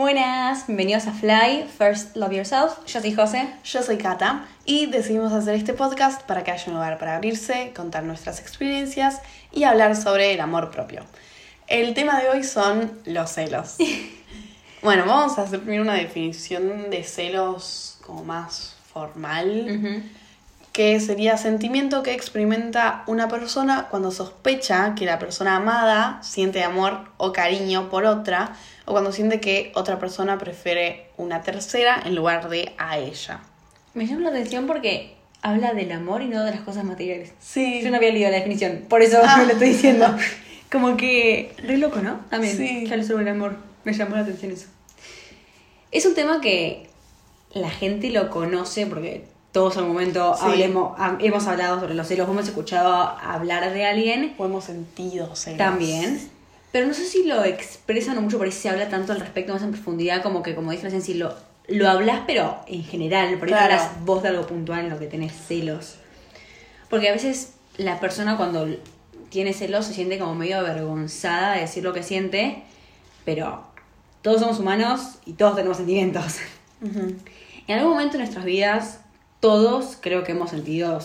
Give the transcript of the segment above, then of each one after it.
Buenas, bienvenidos a Fly, First Love Yourself. Yo soy José. Yo soy Kata y decidimos hacer este podcast para que haya un lugar para abrirse, contar nuestras experiencias y hablar sobre el amor propio. El tema de hoy son los celos. bueno, vamos a hacer primero una definición de celos como más formal, que sería sentimiento que experimenta una persona cuando sospecha que la persona amada siente amor o cariño por otra o cuando siente que otra persona prefiere una tercera en lugar de a ella. Me llama la atención porque habla del amor y no de las cosas materiales. Sí. Yo no había leído la definición, por eso Ah. me lo estoy diciendo. Como que re loco, ¿no? También. Sí. Habla sobre el amor. Me llamó la atención eso. Es un tema que la gente lo conoce porque todos algún momento Sí. hablemos, ha- hemos hablado sobre los celos, hemos escuchado hablar de alguien O hemos sentido celos. También. Pero no sé si lo expresan mucho, por ahí se habla tanto al respecto más en profundidad, como que, como dije recién, si lo, lo hablas, pero en general, por ahí Claro. hablas vos de algo puntual en lo que tenés celos. Porque a veces la persona cuando tiene celos se siente como medio avergonzada de decir lo que siente, pero todos somos humanos y todos tenemos sentimientos. En algún momento de nuestras vidas, todos creo que hemos sentido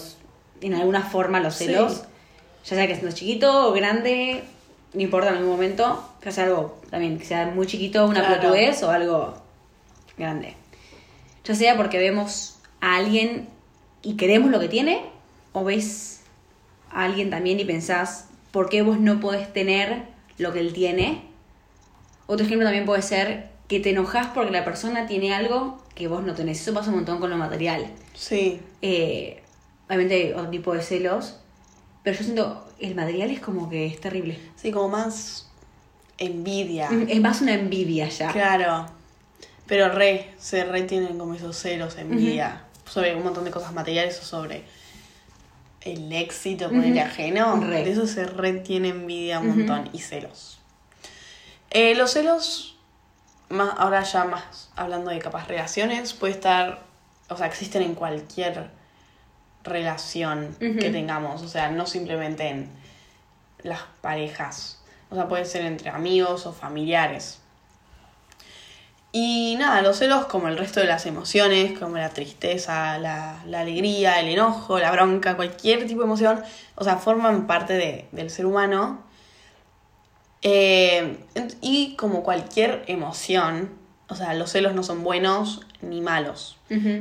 en alguna forma los Sí. celos. Ya sea que siendo chiquito o grande, no importa en algún momento, que sea algo también, que sea muy chiquito, una Claro. pelotudez o algo grande. Ya sea porque vemos a alguien y queremos lo que tiene, o ves a alguien también y pensás, ¿por qué vos no podés tener lo que él tiene? Otro ejemplo también puede ser que te enojas porque la persona tiene algo que vos no tenés. Eso pasa un montón con lo material. Sí. Eh, obviamente hay otro tipo de celos, pero yo siento el material es como que es terrible. Sí, como más envidia. Es más una envidia ya. Claro. Pero re, se re tienen como esos celos, envidia. Sobre un montón de cosas materiales o sobre el éxito por el ajeno. Re. De eso se re tiene envidia un montón. Y celos. Eh, los celos, más, ahora ya más hablando de capaz relaciones, puede estar, o sea, existen en cualquier relación que tengamos. O sea, no simplemente en las parejas. O sea, puede ser entre amigos o familiares. Y nada, los celos, como el resto de las emociones, como la tristeza, la, la alegría, el enojo, la bronca, cualquier tipo de emoción, o sea, forman parte de- del ser humano. Eh, y como cualquier emoción, o sea, los celos no son buenos ni malos.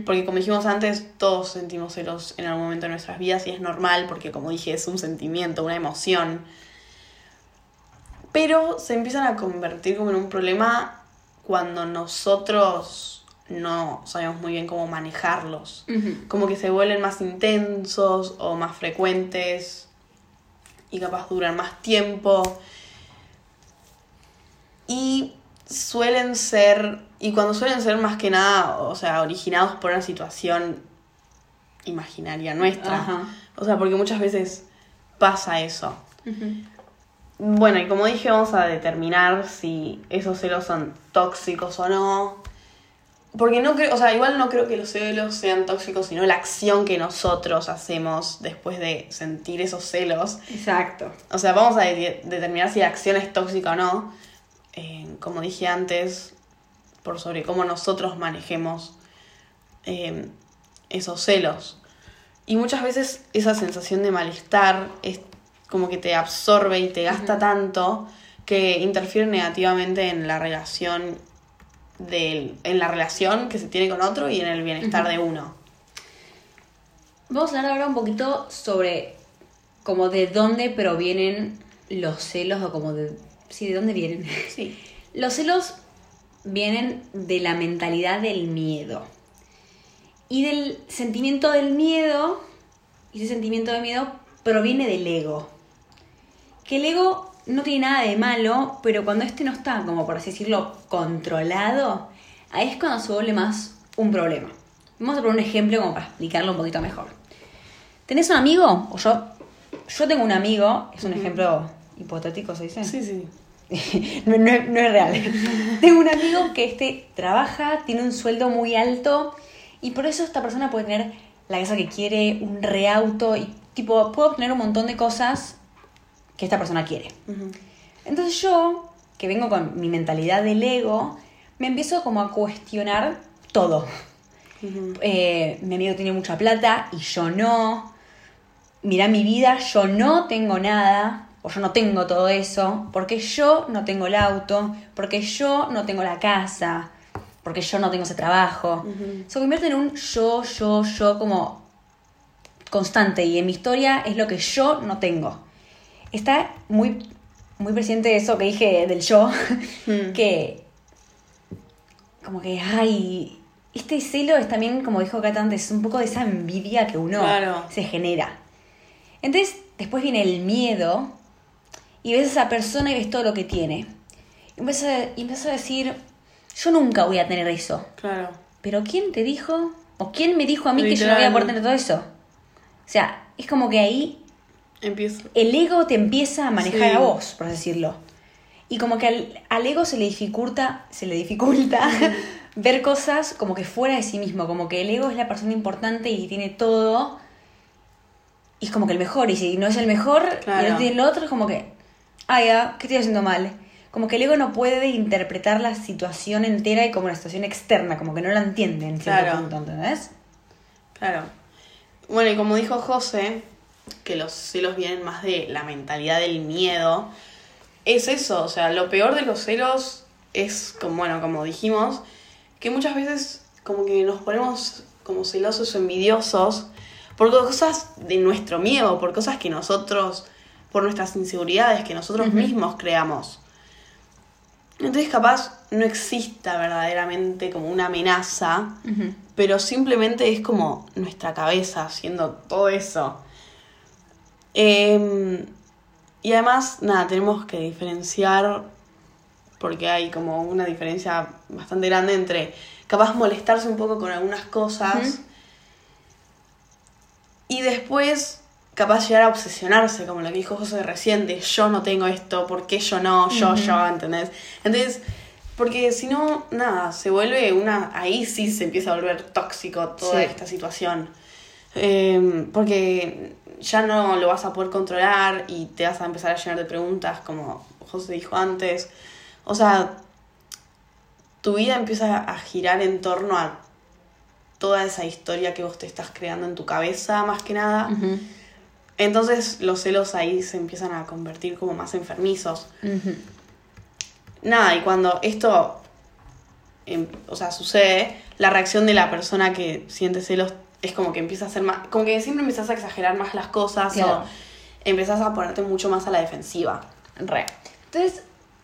Porque como dijimos antes, todos sentimos celos en algún momento de nuestras vidas y es normal porque como dije es un sentimiento, una emoción. Pero se empiezan a convertir como en un problema cuando nosotros no sabemos muy bien cómo manejarlos. Como que se vuelven más intensos o más frecuentes y capaz duran más tiempo. Y suelen ser, y cuando suelen ser más que nada, o sea, originados por una situación imaginaria nuestra. Ajá. O sea, porque muchas veces pasa eso. Bueno, y como dije, vamos a determinar si esos celos son tóxicos o no. Porque no creo, o sea, igual no creo que los celos sean tóxicos, sino la acción que nosotros hacemos después de sentir esos celos. Exacto. O sea, vamos a de- determinar si la acción es tóxica o no. Eh, como dije antes, por sobre cómo nosotros manejemos eh, esos celos. Y muchas veces esa sensación de malestar es como que te absorbe y te gasta tanto que interfiere negativamente en la relación del, en la relación que se tiene con otro y en el bienestar de uno. Vamos a hablar ahora un poquito sobre como de dónde provienen los celos o como de... Sí, de dónde vienen. Sí. Los celos vienen de la mentalidad del miedo. Y del sentimiento del miedo, y ese sentimiento de miedo proviene del ego. Que el ego no tiene nada de malo, pero cuando este no está, como por así decirlo, controlado, ahí es cuando se vuelve más un problema. Vamos a poner un ejemplo como para explicarlo un poquito mejor. ¿Tenés un amigo? O yo, yo tengo un amigo, es un ejemplo hipotético, ¿se dice? Sí, sí. no, no es- no es real. Tengo un amigo que este trabaja, tiene un sueldo muy alto y por eso esta persona puede tener la casa que quiere, un reauto y tipo puede obtener un montón de cosas que esta persona quiere. Entonces yo, que vengo con mi mentalidad del ego, me empiezo como a cuestionar todo. Eh, mi amigo tiene mucha plata y yo no. Mira mi vida, yo no tengo nada, o yo no tengo todo eso, porque yo no tengo el auto, porque yo no tengo la casa, porque yo no tengo ese trabajo. Se convierte en un yo, yo, yo como constante y en mi historia es lo que yo no tengo. Está muy, muy presente eso que dije del yo, que como que, ay, este celo es también, como dijo Kat antes, un poco de esa envidia que uno se genera. Entonces, después viene el miedo y ves a esa persona y ves todo lo que tiene. Y empiezas a, a decir, yo nunca voy a tener eso. Claro. Pero ¿quién te dijo? ¿O quién me dijo a mí que yo no voy a poder tener todo eso? O sea, es como que ahí Empiezo. el ego te empieza a manejar a vos, por decirlo. Y como que al, al, ego se le dificulta, se le dificulta ver cosas como que fuera de sí mismo, como que el ego es la persona importante y tiene todo. Y es como que el mejor, y si no es el mejor y no tiene el otro, es como que, ah, ya, ¿qué estoy haciendo mal? Como que el ego no puede interpretar la situación entera y como una situación externa, como que no la entiende en cierto claro. punto, ¿entendés? Claro. Bueno, y como dijo José, que los celos vienen más de la mentalidad del miedo, es eso, o sea, lo peor de los celos es, como, bueno, como dijimos, que muchas veces como que nos ponemos como celosos o envidiosos por cosas de nuestro miedo, por cosas que nosotros, por nuestras inseguridades que nosotros mismos creamos. Entonces capaz no exista verdaderamente como una amenaza, pero simplemente es como nuestra cabeza haciendo todo eso. Em, y además, nada, tenemos que diferenciar, porque hay como una diferencia bastante grande entre capaz molestarse un poco con algunas cosas y después capaz llegar a obsesionarse, como lo que dijo José recién, de yo no tengo esto, ¿por qué yo no? Yo, yo, ¿entendés? Entonces, porque si no, nada, se vuelve una. Ahí sí se empieza a volver tóxico toda esta situación. Em, porque ya no lo vas a poder controlar y te vas a empezar a llenar de preguntas, como José dijo antes. O sea, tu vida empieza a girar en torno a toda esa historia que vos te estás creando en tu cabeza, más que nada. Entonces los celos ahí se empiezan a convertir como más enfermizos. Nada, y cuando esto, em, o sea, sucede, la reacción de la persona que siente celos es como que empieza a ser más, como que siempre empiezas a exagerar más las cosas o empiezas a ponerte mucho más a la defensiva. Re. Entonces,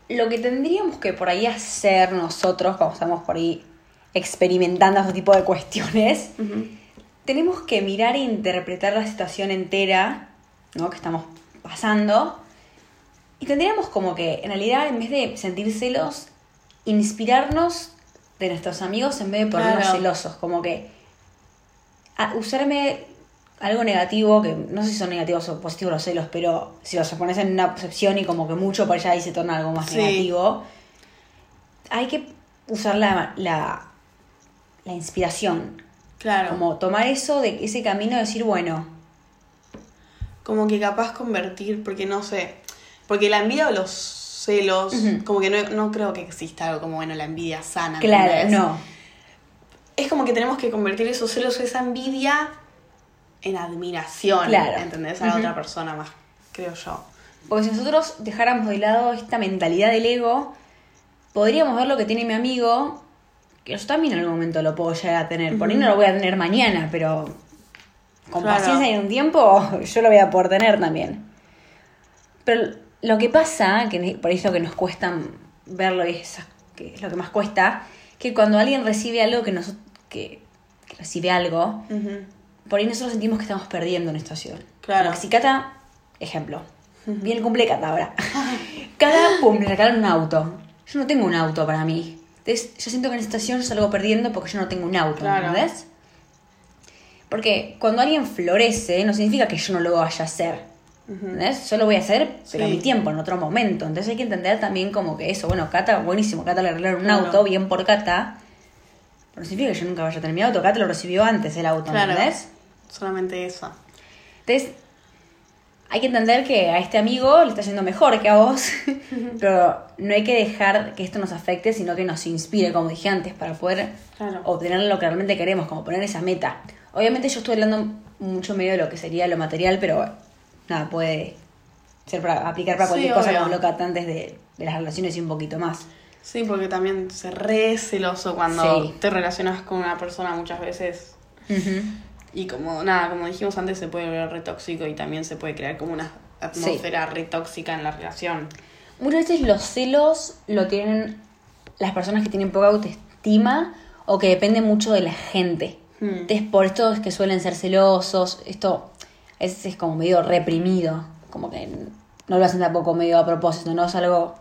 lo que tendríamos que por ahí hacer nosotros, cuando estamos por ahí experimentando este tipo de cuestiones, tenemos que mirar e interpretar la situación entera, ¿no? Que estamos pasando. Y tendríamos como que, en realidad, en vez de sentir celos, inspirarnos de nuestros amigos en vez de ponernos celosos. Como que usarme algo negativo, que no sé si son negativos o positivos los celos, pero si los pones en una percepción y como que mucho para allá y se torna algo más negativo, hay que usar la, la, inspiración. Claro. Como tomar eso de ese camino y decir, bueno. Como que capaz convertir, porque no sé, porque la envidia o los celos, como que no, no, creo que exista algo como, bueno, la envidia sana. Claro, no es como que tenemos que convertir esos celos, esa envidia, en admiración. Claro. ¿Entendés? A la otra persona más, creo yo. Porque si nosotros dejáramos de lado esta mentalidad del ego, podríamos ver lo que tiene mi amigo, que yo también en algún momento lo puedo llegar a tener. Por ahí no lo voy a tener mañana, pero con paciencia y un tiempo yo lo voy a poder tener también. Pero lo que pasa, que por eso que nos cuesta verlo y es, que es lo que más cuesta, que cuando alguien recibe algo que nosotros que, recibe algo, por ahí nosotros sentimos que estamos perdiendo una situación. Claro. si Cata, ejemplo, el cumple Cata ahora. Cada pum, le regalan un auto. Yo no tengo un auto para mí. Entonces, yo siento que en esta situación yo salgo perdiendo porque yo no tengo un auto, claro. ¿entendés? Porque cuando alguien florece, no significa que yo no lo vaya a hacer. ¿Entendés? Yo lo voy a hacer, pero a mi tiempo, en otro momento. Entonces hay que entender también como que eso, bueno, Cata, buenísimo, Cata le arreglaron un auto, bien por Cata. Pero no significa que yo nunca vaya a tener mi auto. Cata lo recibió antes el auto, claro. ¿entendés? Solamente eso. Entonces, hay que entender que a este amigo le está yendo mejor que a vos, pero no hay que dejar que esto nos afecte, sino que nos inspire, como dije antes, para poder Claro. obtener lo que realmente queremos, como poner esa meta. Obviamente yo estoy hablando mucho medio de lo que sería lo material, pero nada, puede ser para aplicar para Sí, cualquier cosa, obvio. como lo que antes de, de las relaciones y un poquito más. Sí, porque también se re celoso cuando Sí. te relacionas con una persona muchas veces. Y como, nada, como dijimos antes, se puede ver re tóxico y también se puede crear como una atmósfera re tóxica en la relación. Muchas veces los celos lo tienen las personas que tienen poca autoestima o que dependen mucho de la gente. Hmm. Entonces, por esto es que suelen ser celosos. Esto es, es como medio reprimido. Como que no lo hacen tampoco medio a propósito, no es algo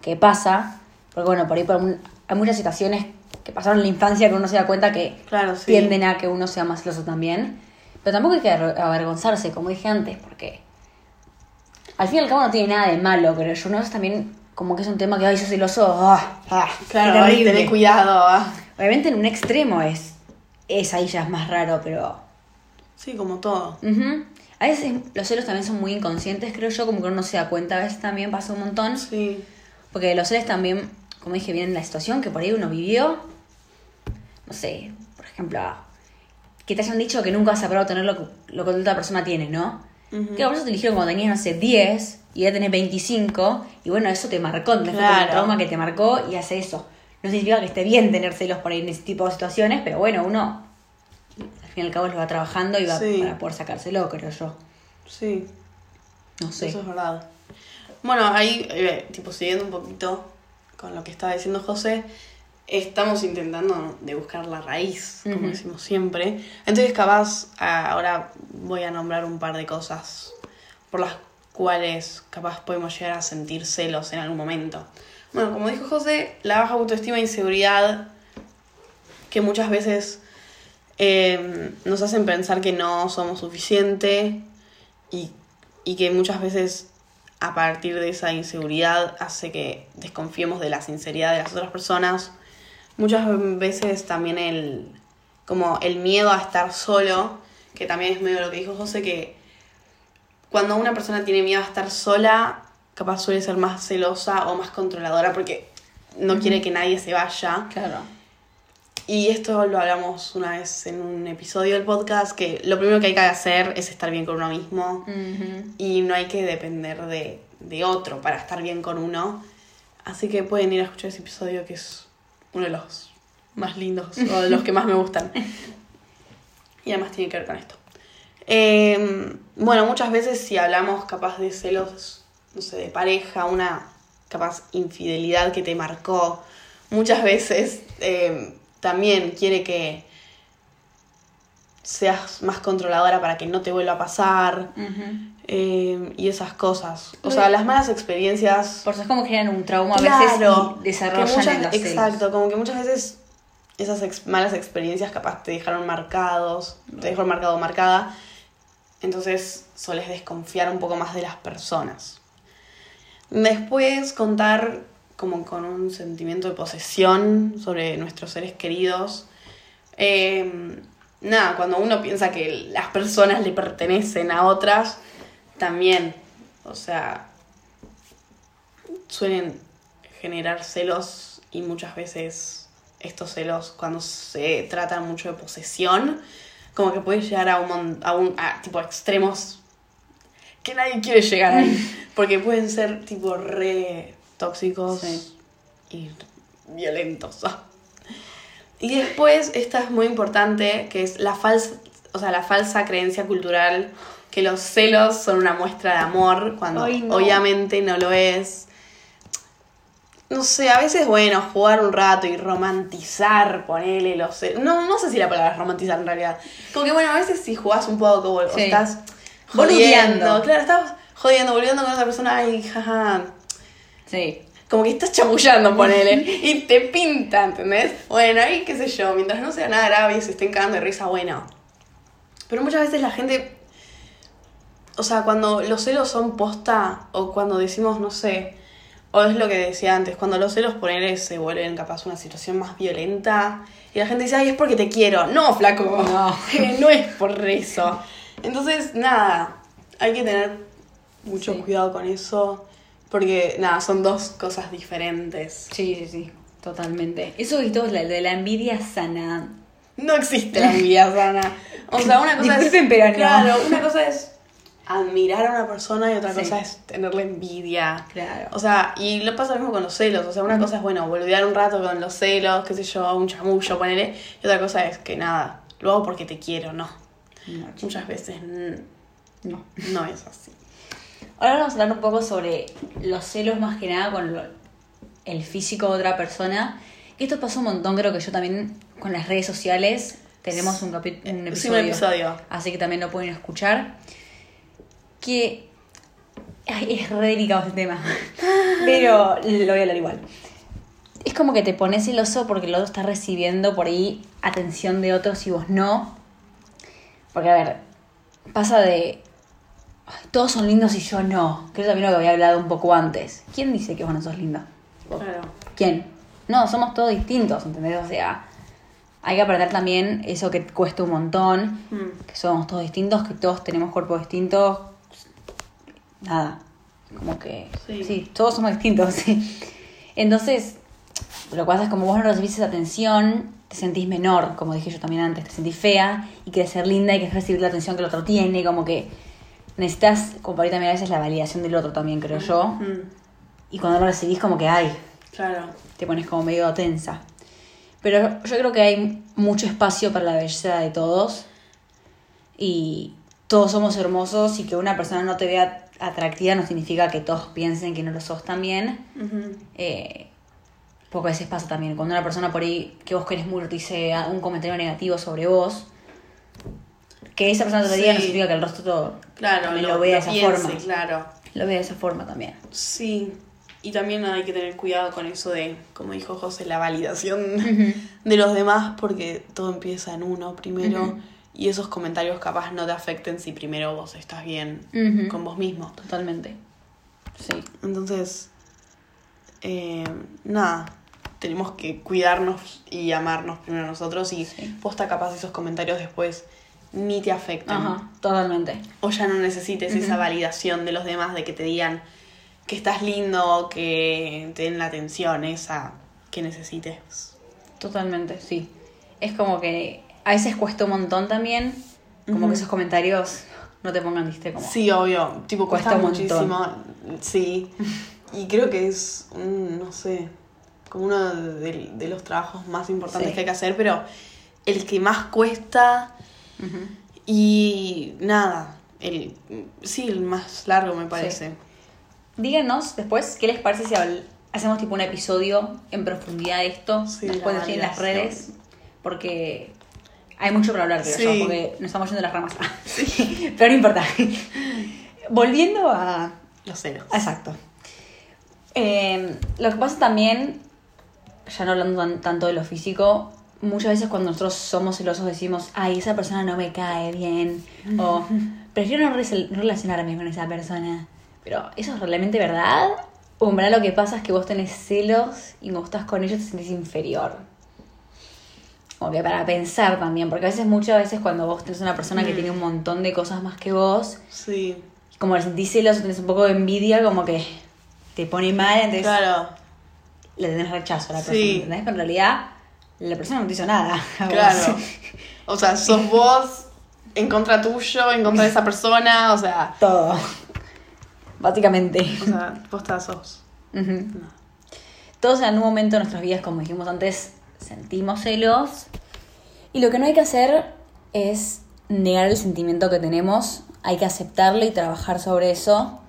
que pasa. Porque, bueno, por ahí por un- hay muchas situaciones que pasaron en la infancia que uno se da cuenta que Claro, sí. tienden a que uno sea más celoso también. Pero tampoco hay que aver- avergonzarse, como dije antes, porque al fin y al cabo no tiene nada de malo, pero yo no es también como que es un tema que, ay, sos celoso, ah, ah, Claro, terrible". tener cuidado. ah. Obviamente en un extremo es, es ahí ya es más raro, pero... Sí, como todo. ujú. A veces los celos también son muy inconscientes, creo yo, como que uno no se da cuenta, a veces también pasa un montón. Sí. Porque los celos también, como dije, de la situación que por ahí uno vivió. No sé, por ejemplo, que te hayan dicho que nunca vas a poder obtener lo que, lo que otra persona tiene, ¿no? Que por eso te dijeron cuando tenías, no sé, 10 y ya tenés 25 y bueno, eso te marcó, entonces fue Claro. un trauma que te marcó y hace eso. No significa que esté bien tener celos por ahí en ese tipo de situaciones, pero bueno, uno al fin y al cabo lo va trabajando y va Sí. para poder sacárselo, creo yo. Sí, No sé. eso es verdad. Bueno, ahí, eh, tipo, siguiendo un poquito con lo que estaba diciendo José, estamos intentando de buscar la raíz, como decimos siempre. Entonces, capaz, ah, ahora voy a nombrar un par de cosas por las cuales capaz podemos llegar a sentir celos en algún momento. Bueno, como dijo José, la baja autoestima e inseguridad que muchas veces eh, nos hacen pensar que no somos suficiente y, y que muchas veces a partir de esa inseguridad hace que desconfiemos de la sinceridad de las otras personas. Muchas veces también el como el miedo a estar solo, que también es medio lo que dijo José, que cuando una persona tiene miedo a estar sola, capaz suele ser más celosa o más controladora porque no quiere que nadie se vaya. Claro. Y esto lo hablamos una vez en un episodio del podcast, que lo primero que hay que hacer es estar bien con uno mismo y no hay que depender de, de otro para estar bien con uno. Así que pueden ir a escuchar ese episodio que es uno de los más lindos o de los que más me gustan. Y además tiene que ver con esto. Eh, bueno, muchas veces si hablamos capaz de celos, no sé, de pareja, una capaz infidelidad que te marcó, muchas veces eh, también quiere que seas más controladora para que no te vuelva a pasar eh, y esas cosas. O sea, las malas experiencias Por eso es como generan un trauma a veces y desarrollan que muchas- en los celos. Exacto, como que muchas veces esas ex- malas experiencias capaz te dejaron marcados, te dejaron marcado o marcada, entonces soles desconfiar un poco más de las personas. Después contar como con un sentimiento de posesión sobre nuestros seres queridos. Eh, nada, cuando uno piensa que las personas le pertenecen a otras, también, o sea, suelen generar celos y muchas veces estos celos cuando se trata mucho de posesión como que puede llegar a un, a un a, tipo extremos que nadie quiere llegar ahí porque pueden ser tipo re tóxicos Sí. y violentos y después esta es muy importante que es la falsa o sea la falsa creencia cultural que los celos son una muestra de amor cuando Ay, no. obviamente no lo es no sé, a veces, bueno, jugar un rato y romantizar, ponerle los celos. No, no sé si la palabra es romantizar en realidad. Como que, bueno, a veces si jugás un poco o Sí. estás jodiendo. Claro, estás jodiendo, volviendo con otra persona, ay, jaja. Sí. Como que estás chamullando, ponele. y te pinta, ¿entendés? Bueno, ahí qué sé yo, mientras no sea nada grave y se estén cagando de risa, bueno. Pero muchas veces la gente. O sea, cuando los celos son posta, o cuando decimos, no sé, o es lo que decía antes, cuando los celos ponele se vuelven capaz una situación más violenta, y la gente dice, ay, es porque te quiero. No, flaco, No. no es por eso. Entonces, nada, hay que tener mucho Sí. cuidado con eso. Porque, nada, son dos cosas diferentes. Sí, sí, sí, totalmente. Eso y todo la de la envidia sana. No existe la envidia sana. O sea, una cosa Disculpen, es. pero no. Claro, una cosa es admirar a una persona y otra Sí. cosa es tenerle envidia. Claro. O sea, y lo pasa lo mismo con los celos. O sea, una cosa es, bueno, boludear un rato con los celos, qué sé yo, un chamullo, ponele. Y otra cosa es que nada, lo hago porque te quiero, no. No, Muchas veces no. no es así. Ahora vamos a hablar un poco sobre los celos más que nada con lo- el físico de otra persona. Esto pasa un montón, creo que yo también con las redes sociales tenemos un, un Sí, episodio. un episodio. Así que también lo pueden escuchar. Que ay, es re delicado este tema. Pero lo voy a hablar igual. Es como que te pones celoso porque el otro está recibiendo por ahí atención de otros y vos no. Porque, a ver, pasa de. "Ay, todos son lindos y yo no. Que es también lo que había hablado un poco antes. ¿Quién dice que vos no sos lindo? Claro. ¿Quién? No, somos todos distintos, ¿entendés? O sea, hay que aprender también eso que cuesta un montón, Mm. que somos todos distintos, que todos tenemos cuerpos distintos. Nada, como que... Sí. Sí, todos somos distintos, sí. Entonces, lo que pasa es como vos no recibís esa atención, te sentís menor, como dije yo también antes, te sentís fea y querés ser linda y querés recibir la atención que el otro tiene, como que necesitas, ahí también a veces la validación del otro también, creo yo. Mm. Y cuando lo recibís como que, ay, Claro. te pones como medio tensa. Pero yo creo que hay mucho espacio para la belleza de todos. Y todos somos hermosos y que una persona no te vea atractiva no significa que todos piensen que no lo sos también. Ujú. Eh, porque a veces pasa también. Cuando una persona por ahí que vos querés mucho te dice un comentario negativo sobre vos, que esa persona te lo diga no significa que el resto todo Claro, también lo, vea de esa piense, forma. Claro. Lo vea de esa forma también. Sí. Y también hay que tener cuidado con eso de, como dijo José, la validación de los demás, porque todo empieza en uno primero. Y esos comentarios capaz no te afecten si primero vos estás bien con vos mismo. Totalmente. Sí. Entonces, eh, nada, tenemos que cuidarnos y amarnos primero nosotros y Sí. posta capaz esos comentarios después ni te afecten. Ajá, totalmente. O ya no necesites esa validación de los demás, de que te digan que estás lindo, que te den la atención esa que necesites. Totalmente, sí. Es como que a veces cuesta un montón también, como que esos comentarios no te pongan, viste, como... Sí, obvio, tipo cuesta, Cuesta montón. muchísimo, sí. Y creo que es, un, no sé, como uno de, de los trabajos más importantes Sí. que hay que hacer, pero el que más cuesta Y nada, el, sí, el más largo me parece. Díganos después qué les parece si hacemos tipo un episodio en profundidad de esto, Sí, después la de en las redes, porque hay mucho para hablar, creo Sí. yo, porque nos estamos yendo de las ramas. Pero no importa. Volviendo a Los celos. Exacto. Eh, lo que pasa también, ya no hablando tan- tanto de lo físico, muchas veces cuando nosotros somos celosos decimos, ay, esa persona no me cae bien, o prefiero no, relacionarme con esa persona. Pero, ¿eso es realmente verdad? O en verdad lo que pasa es que vos tenés celos y cuando estás con ellos te sentís inferior. Como que para pensar también, porque a veces, muchas veces cuando vos tenés una persona que Mm. tiene un montón de cosas más que vos, Sí, como le sentís celos o tenés un poco de envidia, como que te pone mal, entonces claro, le tenés rechazo a la Sí. persona, ¿entendés? Pero en realidad la persona no te hizo nada. claro. O sea, sos vos en contra tuyo, en contra de esa persona, o sea, Todo. Básicamente. o sea, posta sos. No. Todos en algún momento de nuestras vidas, como dijimos antes, sentimos celos. Y lo que no hay que hacer es negar el sentimiento que tenemos. Hay que aceptarlo y trabajar sobre eso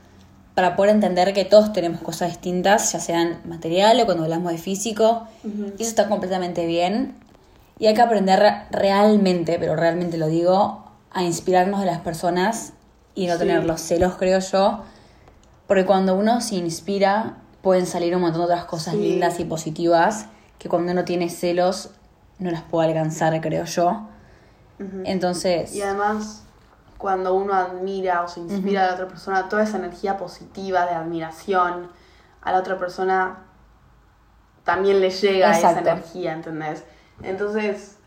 para poder entender que todos tenemos cosas distintas, ya sean material o cuando hablamos de físico. Y eso está completamente bien. Y hay que aprender re- realmente, pero realmente lo digo, a inspirarnos de las personas y no Sí. tener los celos, creo yo. Porque cuando uno se inspira, pueden salir un montón de otras cosas Sí. lindas y positivas que cuando uno tiene celos no las puede alcanzar, creo yo. Entonces, Y además, cuando uno admira o se inspira a la otra persona, toda esa energía positiva de admiración a la otra persona también le llega esa Exacto. energía, ¿entendés? Entonces,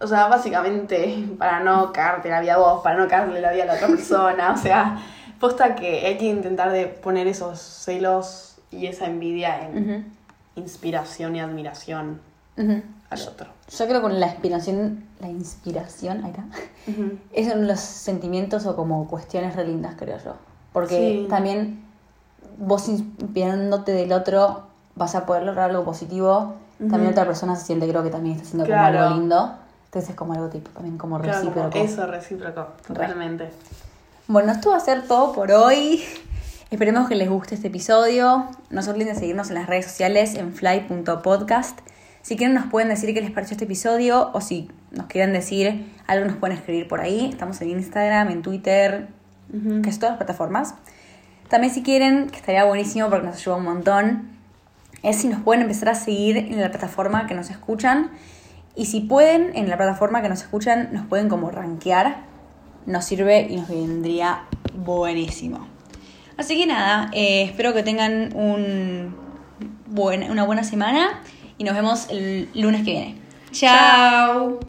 o sea, básicamente, para no cagarte la vida a vos, para no cagarle la vida a la otra persona, o sea, Posta que hay que intentar de poner esos celos y esa envidia en inspiración y admiración al otro. Yo creo que con la inspiración, la inspiración, ahí está, es uno de los sentimientos o como cuestiones re lindas, creo yo. Porque Sí. también vos inspirándote del otro vas a poder lograr algo positivo. También otra persona se siente, creo que también está haciendo Claro. como algo lindo. Entonces es como algo tipo, también como Claro, como recíproco. eso, recíproco, totalmente. Bueno, esto va a ser todo por hoy. Esperemos que les guste este episodio. No se olviden de seguirnos en las redes sociales en fly.podcast. Si quieren nos pueden decir qué les pareció este episodio o si nos quieren decir algo nos pueden escribir por ahí. Estamos en Instagram, en Twitter, Ujú. casi todas las plataformas. También si quieren, que estaría buenísimo porque nos ayuda un montón, es si nos pueden empezar a seguir en la plataforma que nos escuchan. Y si pueden, en la plataforma que nos escuchan, nos pueden como rankear. Nos sirve y nos vendría buenísimo. Así que nada, eh, espero que tengan un buen- una buena semana y nos vemos el lunes que viene. Chao.